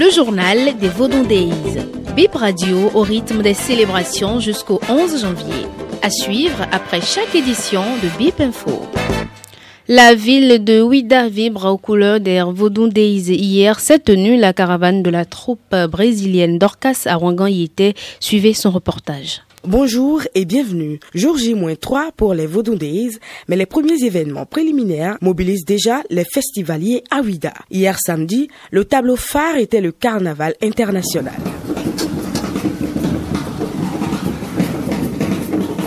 Le journal des Vaudondéis. Bip Radio au rythme des célébrations jusqu'au 11 janvier. À suivre après chaque édition de Bip Info. La ville de Ouida vibre aux couleurs des Vaudondéis. Hier s'est tenue la caravane de la troupe brésilienne d'Orcas à Ouanganyété. Suivez son reportage. Bonjour et bienvenue. Jour J-3 pour les Vaudondéis, mais les premiers événements préliminaires mobilisent déjà les festivaliers à Ouida. Hier samedi, le tableau phare était le carnaval international.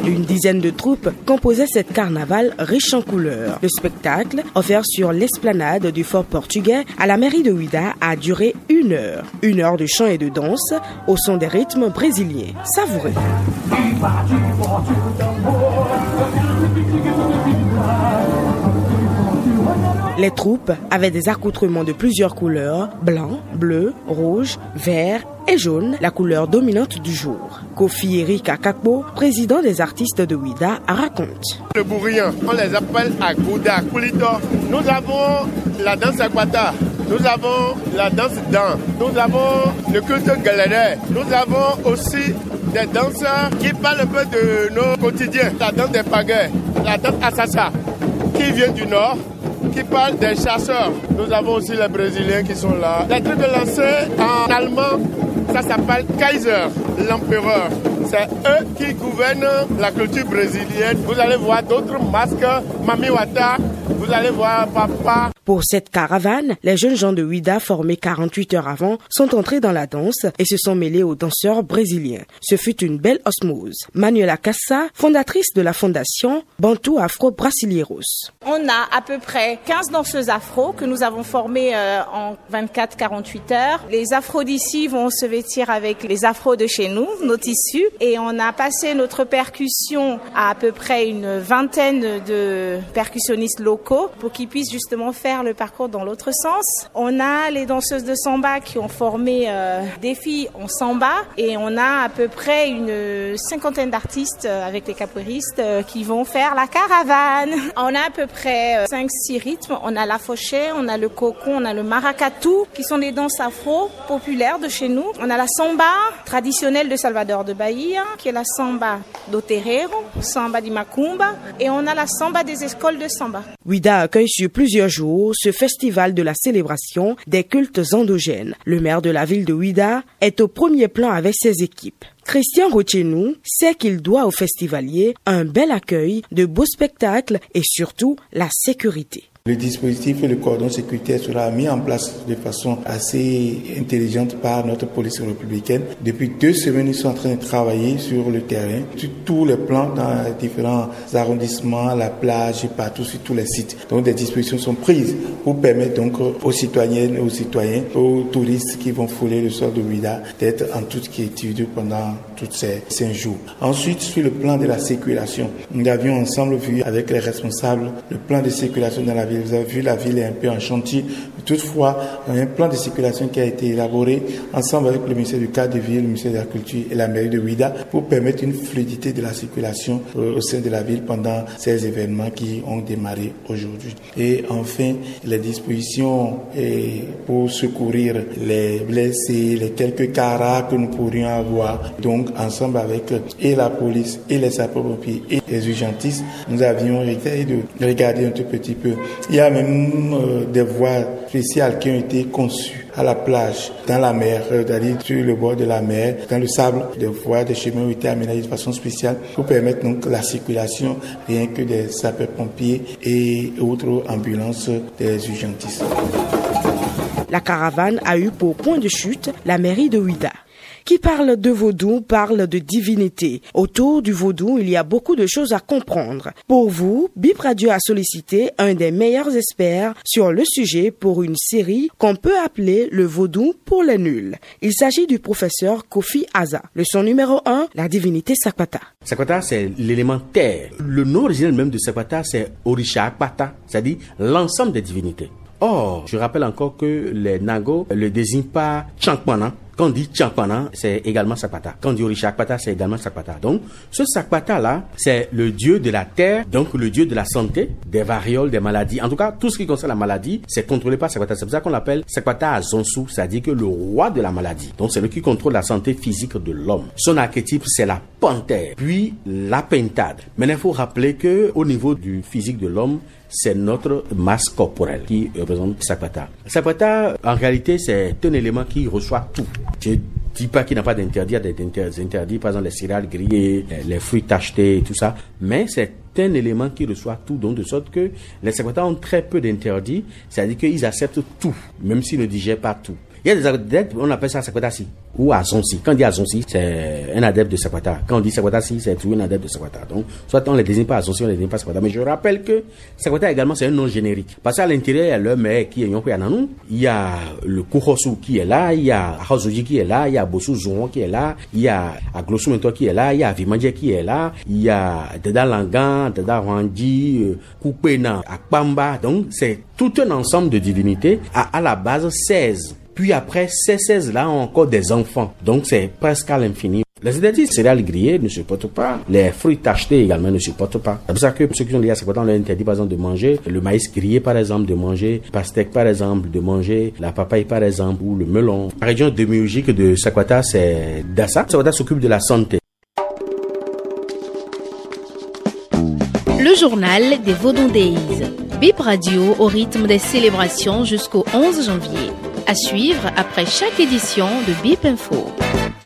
Une dizaine de troupes composaient cette carnaval riche en couleurs. Le spectacle, offert sur l'esplanade du fort portugais à la mairie de Ouida, a duré une heure. Une heure de chant et de danse au son des rythmes brésiliens. Savourez. Les troupes avaient des accoutrements de plusieurs couleurs, blanc, bleu, rouge, vert et jaune, la couleur dominante du jour. Kofi Eric Akakbo, président des artistes de Ouida, raconte. Le bourrien, on les appelle Agouda, Kulito. Nous avons la danse Akwata, nous avons la danse Dan, nous avons le culte galéré, nous avons aussi des danseurs qui parlent un peu de nos quotidiens, la danse des pagaies, la danse Assasa, qui vient du nord, qui parle des chasseurs. Nous avons aussi les Brésiliens qui sont là. Les trucs de lancer en allemand, ça s'appelle Kaiser, l'empereur. C'est eux qui gouvernent la culture brésilienne. Vous allez voir d'autres masques, Mami Wata, vous allez voir Papa. Pour cette caravane, les jeunes gens de Ouida formés 48 heures avant sont entrés dans la danse et se sont mêlés aux danseurs brésiliens. Ce fut une belle osmose. Manuela Cassa, fondatrice de la fondation Bantu Afro Brasileiros. On a à peu près 15 danseuses afro que nous avons formées euh, en 24-48 heures. Les afros d'ici vont se vêtir avec les afros de chez nous, nos tissus, et on a passé notre percussion à à peu près une vingtaine de percussionnistes locaux pour qu'ils puissent justement faire le parcours dans l'autre sens. On a les danseuses de samba qui ont formé euh, des filles en samba et on a à peu près une cinquantaine d'artistes euh, avec les capoeiristes euh, qui vont faire la caravane. On a à peu près 5-6 rythmes. On a la fauchée, on a le cocon, on a le maracatu qui sont des danses afro populaires de chez nous. On a la samba traditionnelle de Salvador de Bahia qui est la samba do terreiro, samba di macumba et on a la samba des écoles de samba. Ouida accueille sur plusieurs jours ce festival de la célébration des cultes endogènes. Le maire de la ville de Ouida est au premier plan avec ses équipes. Christian Rochenou sait qu'il doit aux festivaliers un bel accueil, de beaux spectacles et surtout la sécurité. Le dispositif et le cordon sécuritaire sera mis en place de façon assez intelligente par notre police républicaine. Depuis deux semaines, ils sont en train de travailler sur le terrain, sur tous les plans, dans les différents arrondissements, la plage partout, sur tous les sites. Donc des dispositions sont prises pour permettre donc aux citoyennes, aux citoyens, aux touristes qui vont fouler le sol de Ouida d'être en toute quiétude pendant tous ces cinq jours. Ensuite, sur le plan de la circulation, nous avions ensemble vu avec les responsables le plan de circulation dans la ville vous avez vu, la ville est un peu en chantier. Toutefois, un plan de circulation qui a été élaboré ensemble avec le ministère du cadre de ville, le ministère de la Culture et la mairie de Ouida pour permettre une fluidité de la circulation euh, au sein de la ville pendant ces événements qui ont démarré aujourd'hui. Et enfin, les dispositions pour secourir les blessés, les quelques caras que nous pourrions avoir. Donc, ensemble avec et la police et les sapeurs-pompiers et les urgentistes, nous avions essayé de regarder un tout petit peu il y a même euh, des voies spéciales qui ont été conçues à la plage, dans la mer, euh, c'est-à-dire sur le bord de la mer, dans le sable. Des voies, des chemins ont été aménagés de façon spéciale pour permettre donc la circulation rien que des sapeurs-pompiers et autres ambulances des urgentistes. La caravane a eu pour point de chute la mairie de Ouida. Qui parle de vaudou parle de divinité. Autour du vaudou, il y a beaucoup de choses à comprendre. Pour vous, Bip Radio a sollicité un des meilleurs experts sur le sujet pour une série qu'on peut appeler le vaudou pour les nuls. Il s'agit du professeur Kofi Aza. Le son numéro 1, la divinité Sakwata. Sakwata, c'est l'élément terre. Le nom original même de Sakwata, c'est Orisha Akpata, c'est-à-dire l'ensemble des divinités. Or, je rappelle encore que les Nago le désignent pas Quand on dit Champana, c'est également Sakpata. Quand on dit Orishakpata, c'est également Sakpata. Donc, ce Sakpata-là, c'est le dieu de la terre, donc le dieu de la santé, des varioles, des maladies. En tout cas, tout ce qui concerne la maladie, c'est contrôlé par Sakpata. C'est pour ça qu'on l'appelle Sakpata Azonsu, c'est-à-dire que le roi de la maladie. Donc, c'est le qui contrôle la santé physique de l'homme. Son archétype, c'est la panthère, puis la pentade. Mais il faut rappeler que au niveau du physique de l'homme, c'est notre masse corporelle qui représente Sakpata. Sakpata, en réalité, c'est un élément qui reçoit tout. Je dis pas qu'il n'a pas d'interdit, des interdits, par exemple les céréales grillées, les fruits tachetés, tout ça, mais c'est un élément qui reçoit tout, donc de sorte que les Sakpata ont très peu d'interdits, c'est-à-dire qu'ils acceptent tout, même s'ils ne digèrent pas tout. Il y a des adeptes, on appelle ça Sakwatasi ou Azonsi. Quand on dit Azonsi, c'est un adepte de Sakwata. Quand on dit Sakwatasi, c'est toujours un adepte de Sakwata. Donc, soit on les désigne pas Azonsi, on les désigne pas Sakwata. Mais je rappelle que Sakwata également, c'est un nom générique. Parce qu'à l'intérieur, il y a le mec qui est Nanou, il y a le Kuhosu qui est là, il y a Hazoji qui est là, il y a Bosu Zouon qui est là, il y a Aglosu Mento qui est là, il y a Vimandje qui est là, il y a Deda Langan, Deda Randi, euh, Akpamba. Donc, c'est tout un ensemble de divinités à, à la base 16 puis après, ces 16-là ont encore des enfants. Donc c'est presque à l'infini. Les interdits céréales grillées ne supportent pas. Les fruits tachetés également ne supportent pas. C'est pour ça que ceux qui sont liés à Sakwata, on leur interdit par exemple de manger le maïs grillé par exemple, de manger pastèque par exemple, de manger la papaye par exemple, ou le melon. La région démiurgique de Sakwata, c'est Dassa. Sakwata s'occupe de la santé. Le journal des Vaudondéis. Bip Radio au rythme des célébrations jusqu'au 11 janvier. À suivre après chaque édition de Bip Info.